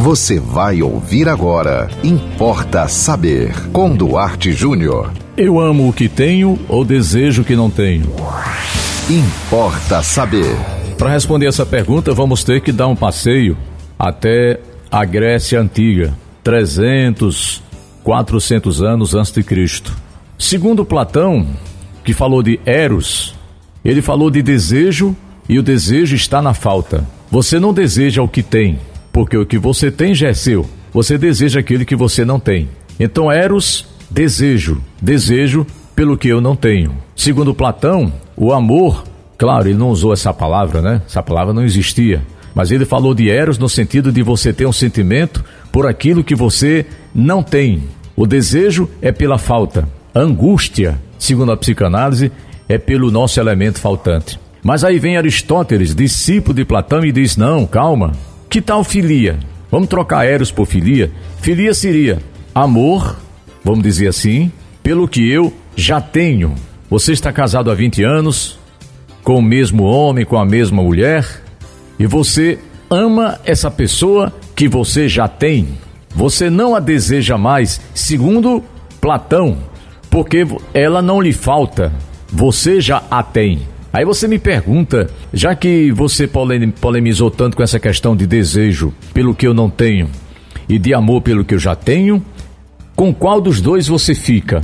Você vai ouvir agora. Importa saber. Com Duarte Júnior. Eu amo o que tenho ou desejo o que não tenho? Importa saber. Para responder essa pergunta, vamos ter que dar um passeio até a Grécia Antiga, 300, 400 anos antes de Cristo. Segundo Platão, que falou de Eros, ele falou de desejo e o desejo está na falta. Você não deseja o que tem, porque o que você tem já é seu. Você deseja aquilo que você não tem. Então, Eros, desejo, desejo pelo que eu não tenho. Segundo Platão, o amor, claro, ele não usou essa palavra, né? Essa palavra não existia. Mas ele falou de Eros no sentido de você ter um sentimento por aquilo que você não tem. O desejo é pela falta. Angústia, segundo a psicanálise, é pelo nosso elemento faltante. Mas aí vem Aristóteles, discípulo de Platão, e diz: não, calma. Que tal filia? Vamos trocar Eros por filia? Filia seria amor, vamos dizer assim, pelo que eu já tenho. Você está casado há 20 anos, com o mesmo homem, com a mesma mulher, e você ama essa pessoa que você já tem. Você não a deseja mais, segundo Platão, porque ela não lhe falta, você já a tem. Aí você me pergunta, já que você polemizou tanto com essa questão de desejo pelo que eu não tenho e de amor pelo que eu já tenho, com qual dos dois você fica?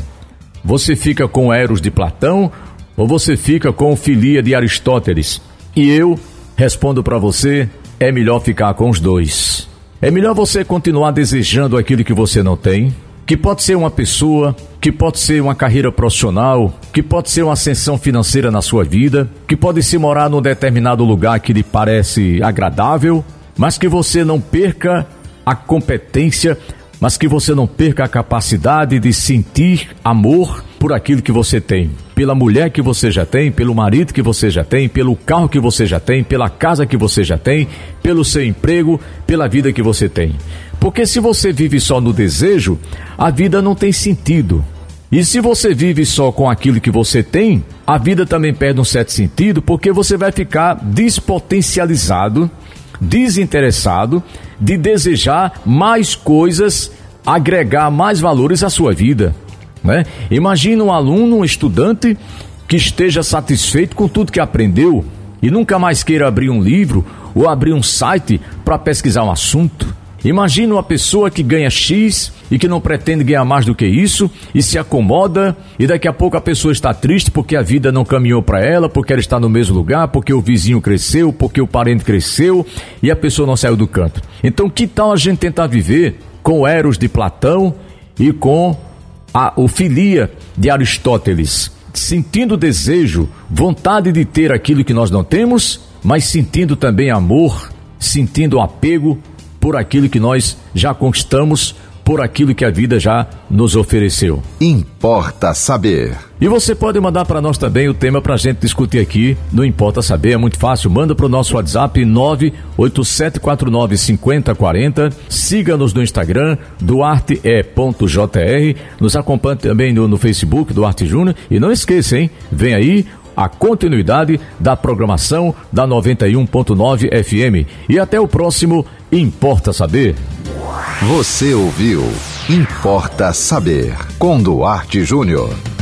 Você fica com Eros de Platão ou você fica com Filia de Aristóteles? E eu respondo para você, é melhor ficar com os dois. É melhor você continuar desejando aquilo que você não tem, que pode ser uma pessoa, que pode ser uma carreira profissional, que pode ser uma ascensão financeira na sua vida, que pode se morar num determinado lugar que lhe parece agradável, mas que você não perca a competência, mas que você não perca a capacidade de sentir amor por aquilo que você tem, pela mulher que você já tem, pelo marido que você já tem, pelo carro que você já tem, pela casa que você já tem, pelo seu emprego, pela vida que você tem. Porque se você vive só no desejo, a vida não tem sentido. E se você vive só com aquilo que você tem, a vida também perde um certo sentido, porque você vai ficar despotencializado, desinteressado de desejar mais coisas, agregar mais valores à sua vida. Né? Imagina um aluno, um estudante que esteja satisfeito com tudo que aprendeu e nunca mais queira abrir um livro ou abrir um site para pesquisar um assunto. Imagina uma pessoa que ganha X e que não pretende ganhar mais do que isso e se acomoda e daqui a pouco a pessoa está triste porque a vida não caminhou para ela, porque ela está no mesmo lugar, porque o vizinho cresceu, porque o parente cresceu e a pessoa não saiu do canto. Então que tal a gente tentar viver com Eros de Platão e com a, o filia de Aristóteles, sentindo desejo, vontade de ter aquilo que nós não temos, mas sentindo também amor, sentindo apego por aquilo que nós já conquistamos, por aquilo que a vida já nos ofereceu. Importa saber. E você pode mandar para nós também o tema para a gente discutir aqui. Não importa saber, é muito fácil. Manda para o nosso WhatsApp 987495040. Siga-nos no Instagram, duarte.jr. Nos acompanhe também no, no Facebook, Duarte Júnior. E não esqueça, hein? Vem aí a continuidade da programação da 91.9 FM. E até o próximo Importa Saber. Você ouviu Importa Saber com Duarte Júnior.